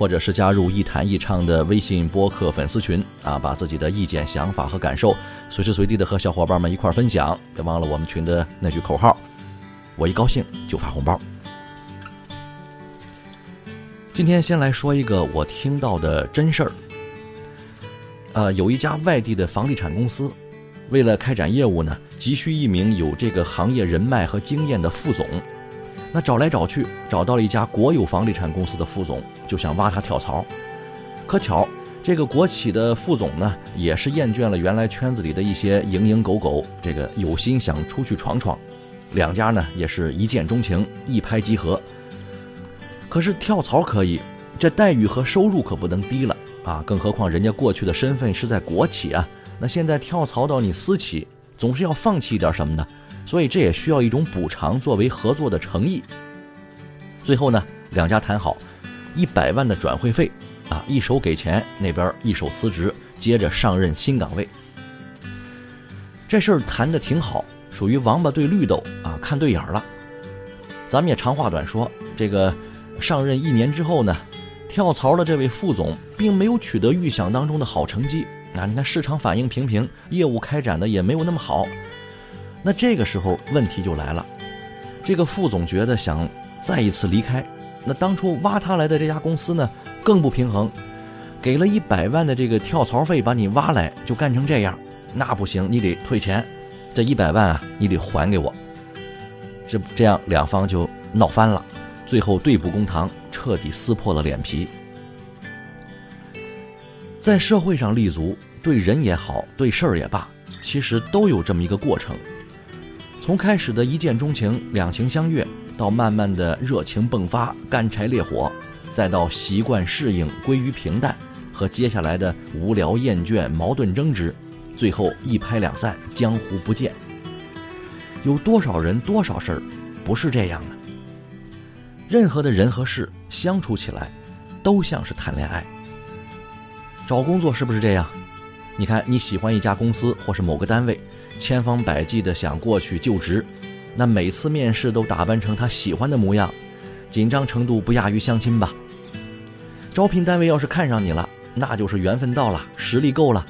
或者是加入“一谈一唱”的微信播客粉丝群啊，把自己的意见、想法和感受随时随地的和小伙伴们一块分享。别忘了我们群的那句口号：“我一高兴就发红包。”今天先来说一个我听到的真事儿。呃，有一家外地的房地产公司。为了开展业务呢，急需一名有这个行业人脉和经验的副总。那找来找去，找到了一家国有房地产公司的副总，就想挖他跳槽。可巧，这个国企的副总呢，也是厌倦了原来圈子里的一些蝇营狗苟，这个有心想出去闯闯。两家呢，也是一见钟情，一拍即合。可是跳槽可以，这待遇和收入可不能低了啊！更何况人家过去的身份是在国企啊。那现在跳槽到你私企，总是要放弃一点什么的，所以这也需要一种补偿作为合作的诚意。最后呢，两家谈好，一百万的转会费，啊，一手给钱，那边一手辞职，接着上任新岗位。这事儿谈的挺好，属于王八对绿豆啊，看对眼儿了。咱们也长话短说，这个上任一年之后呢，跳槽的这位副总并没有取得预想当中的好成绩。啊，你看市场反应平平，业务开展的也没有那么好。那这个时候问题就来了，这个副总觉得想再一次离开，那当初挖他来的这家公司呢更不平衡，给了一百万的这个跳槽费把你挖来，就干成这样，那不行，你得退钱，这一百万啊你得还给我。这这样两方就闹翻了，最后对簿公堂，彻底撕破了脸皮。在社会上立足，对人也好，对事儿也罢，其实都有这么一个过程。从开始的一见钟情、两情相悦，到慢慢的热情迸发、干柴烈火，再到习惯适应、归于平淡，和接下来的无聊厌倦、矛盾争执，最后一拍两散，江湖不见。有多少人、多少事儿，不是这样的？任何的人和事相处起来，都像是谈恋爱。找工作是不是这样？你看你喜欢一家公司或是某个单位，千方百计的想过去就职，那每次面试都打扮成他喜欢的模样，紧张程度不亚于相亲吧。招聘单位要是看上你了，那就是缘分到了，实力够了，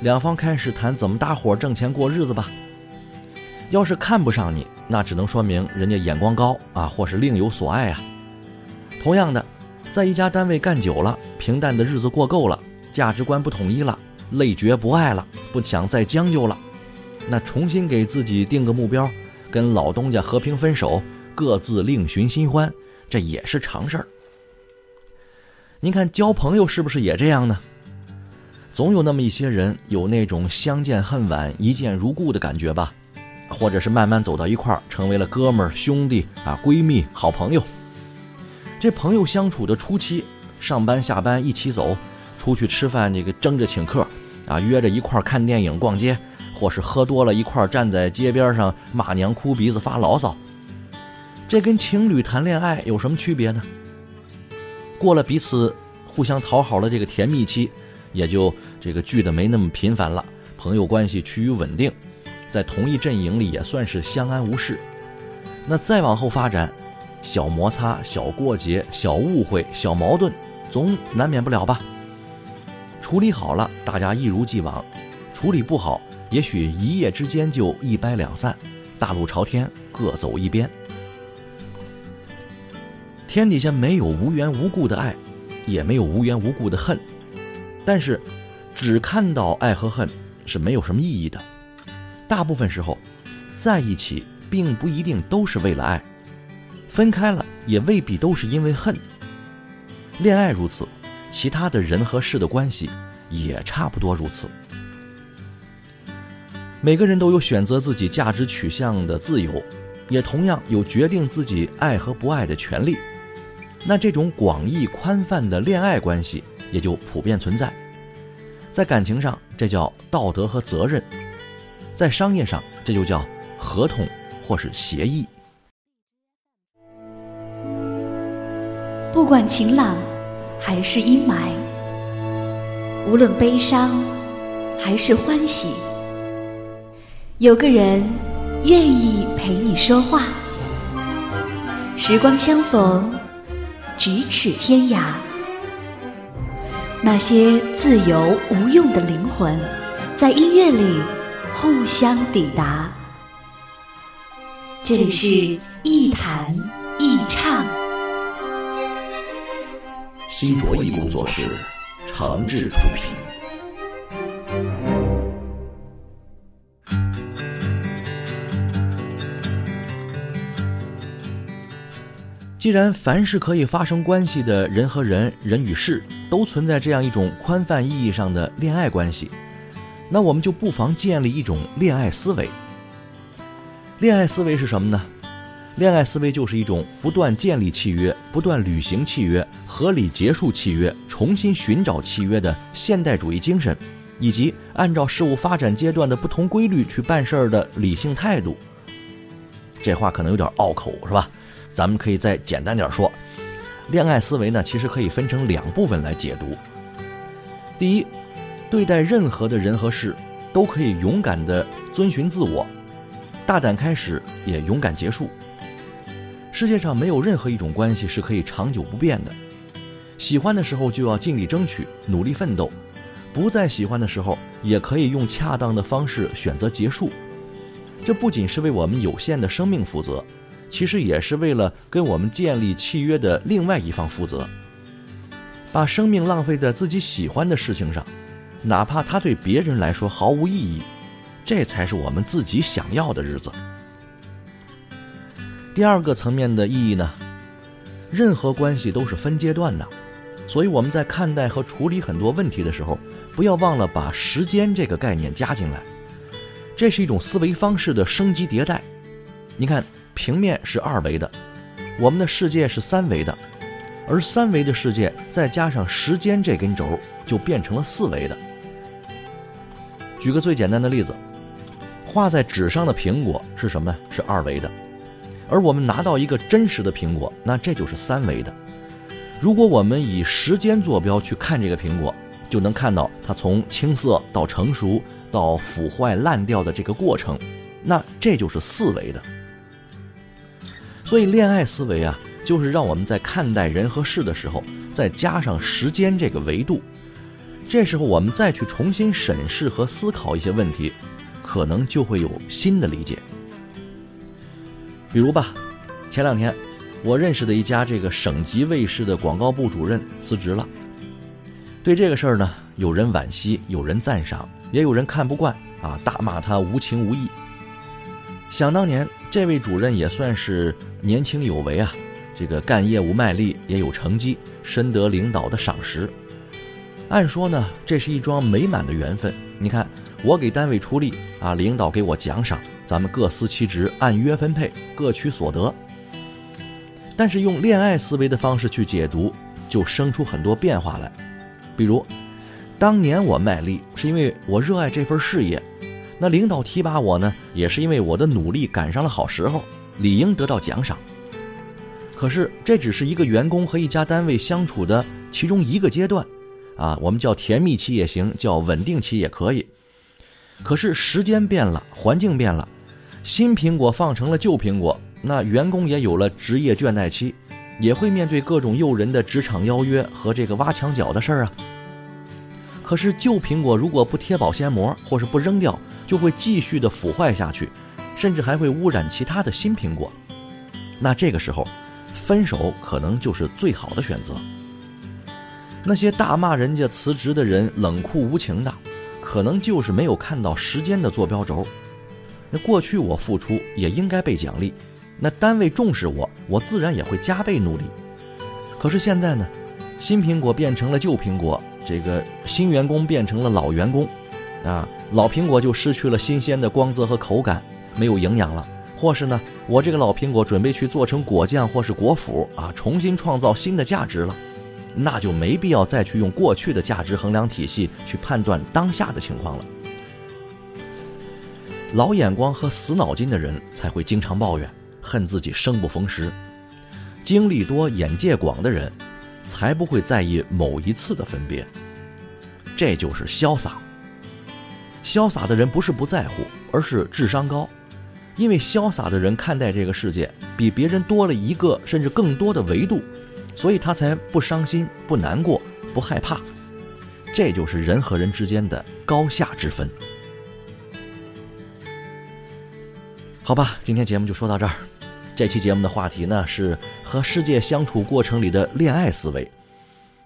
两方开始谈怎么搭伙挣钱过日子吧。要是看不上你，那只能说明人家眼光高啊，或是另有所爱啊。同样的，在一家单位干久了，平淡的日子过够了。价值观不统一了，累觉不爱了，不想再将就了，那重新给自己定个目标，跟老东家和平分手，各自另寻新欢，这也是常事儿。您看交朋友是不是也这样呢？总有那么一些人有那种相见恨晚、一见如故的感觉吧，或者是慢慢走到一块儿，成为了哥们儿、兄弟啊、闺蜜、好朋友。这朋友相处的初期，上班下班一起走。出去吃饭，这个争着请客，啊，约着一块儿看电影、逛街，或是喝多了一块儿站在街边上骂娘、哭鼻子、发牢骚。这跟情侣谈恋爱有什么区别呢？过了彼此互相讨好的这个甜蜜期，也就这个聚的没那么频繁了，朋友关系趋于稳定，在同一阵营里也算是相安无事。那再往后发展，小摩擦、小过节、小误会、小矛盾，总难免不了吧？处理好了，大家一如既往；处理不好，也许一夜之间就一掰两散，大路朝天，各走一边。天底下没有无缘无故的爱，也没有无缘无故的恨，但是，只看到爱和恨，是没有什么意义的。大部分时候，在一起并不一定都是为了爱，分开了也未必都是因为恨。恋爱如此，其他的人和事的关系也差不多如此。每个人都有选择自己价值取向的自由，也同样有决定自己爱和不爱的权利。那这种广义宽泛的恋爱关系也就普遍存在。在感情上，这叫道德和责任；在商业上，这就叫合同或是协议。不管晴朗还是阴霾，无论悲伤还是欢喜。有个人愿意陪你说话，时光相逢，咫尺天涯。那些自由无用的灵魂，在音乐里互相抵达。这里是一弹一唱，新卓艺工作室，诚挚出品。既然凡是可以发生关系的人和人、人与事都存在这样一种宽泛意义上的恋爱关系，那我们就不妨建立一种恋爱思维。恋爱思维是什么呢？恋爱思维就是一种不断建立契约、不断履行契约、合理结束契约、重新寻找契约的现代主义精神，以及按照事物发展阶段的不同规律去办事儿的理性态度。这话可能有点拗口，是吧？咱们可以再简单点说，恋爱思维呢，其实可以分成两部分来解读。第一，对待任何的人和事，都可以勇敢地遵循自我，大胆开始，也勇敢结束。世界上没有任何一种关系是可以长久不变的。喜欢的时候就要尽力争取，努力奋斗；不再喜欢的时候，也可以用恰当的方式选择结束。这不仅是为我们有限的生命负责。其实也是为了跟我们建立契约的另外一方负责。把生命浪费在自己喜欢的事情上，哪怕它对别人来说毫无意义，这才是我们自己想要的日子。第二个层面的意义呢，任何关系都是分阶段的，所以我们在看待和处理很多问题的时候，不要忘了把时间这个概念加进来。这是一种思维方式的升级迭代。你看。平面是二维的，我们的世界是三维的，而三维的世界再加上时间这根轴，就变成了四维的。举个最简单的例子，画在纸上的苹果是什么呢？是二维的，而我们拿到一个真实的苹果，那这就是三维的。如果我们以时间坐标去看这个苹果，就能看到它从青涩到成熟到腐坏烂掉的这个过程，那这就是四维的。所以，恋爱思维啊，就是让我们在看待人和事的时候，再加上时间这个维度。这时候，我们再去重新审视和思考一些问题，可能就会有新的理解。比如吧，前两天我认识的一家这个省级卫视的广告部主任辞职了。对这个事儿呢，有人惋惜，有人赞赏，也有人看不惯啊，大骂他无情无义。想当年，这位主任也算是。年轻有为啊，这个干业务卖力，也有成绩，深得领导的赏识。按说呢，这是一桩美满的缘分。你看，我给单位出力啊，领导给我奖赏，咱们各司其职，按约分配，各取所得。但是用恋爱思维的方式去解读，就生出很多变化来。比如，当年我卖力是因为我热爱这份事业，那领导提拔我呢，也是因为我的努力赶上了好时候。理应得到奖赏。可是这只是一个员工和一家单位相处的其中一个阶段，啊，我们叫甜蜜期也行，叫稳定期也可以。可是时间变了，环境变了，新苹果放成了旧苹果，那员工也有了职业倦怠期，也会面对各种诱人的职场邀约和这个挖墙脚的事儿啊。可是旧苹果如果不贴保鲜膜或是不扔掉，就会继续的腐坏下去。甚至还会污染其他的新苹果，那这个时候，分手可能就是最好的选择。那些大骂人家辞职的人冷酷无情的，可能就是没有看到时间的坐标轴。那过去我付出也应该被奖励，那单位重视我，我自然也会加倍努力。可是现在呢，新苹果变成了旧苹果，这个新员工变成了老员工，啊，老苹果就失去了新鲜的光泽和口感，没有营养了。或是呢，我这个老苹果准备去做成果酱或是果脯啊，重新创造新的价值了，那就没必要再去用过去的价值衡量体系去判断当下的情况了。老眼光和死脑筋的人才会经常抱怨，恨自己生不逢时；经历多、眼界广的人，才不会在意某一次的分别。这就是潇洒。潇洒的人不是不在乎，而是智商高，因为潇洒的人看待这个世界比别人多了一个甚至更多的维度，所以他才不伤心、不难过、不害怕。这就是人和人之间的高下之分。好吧，今天节目就说到这儿。这期节目的话题呢是和世界相处过程里的恋爱思维。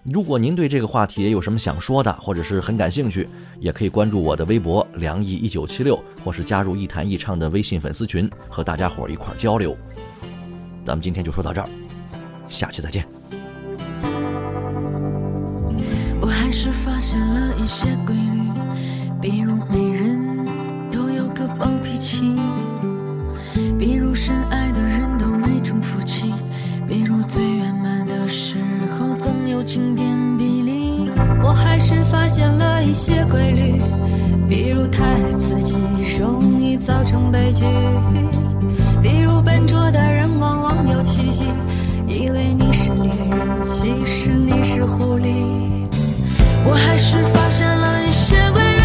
如果您对这个话题有什么想说的，或者是很感兴趣，也可以关注我的微博“梁毅一九七六”，或是加入“一谈一唱”的微信粉丝群，和大家伙一块交流。咱们今天就说到这儿，下期再见。我还是发现了一些规律，比如每人都有个暴脾气。比如深爱晴天霹雳。我还是发现了一些规律，比如太爱自己容易造成悲剧，比如笨拙的人往往有奇迹，以为你是猎人，其实你是狐狸。我还是发现了一些规律，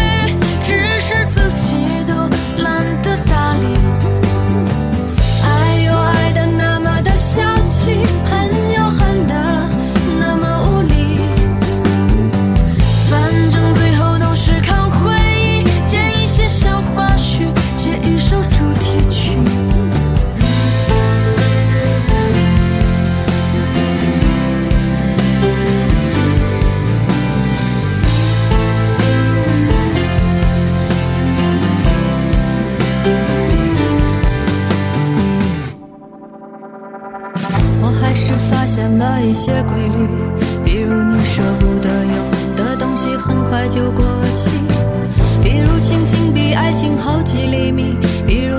爱就过期，比如亲情比爱情好几厘米，比如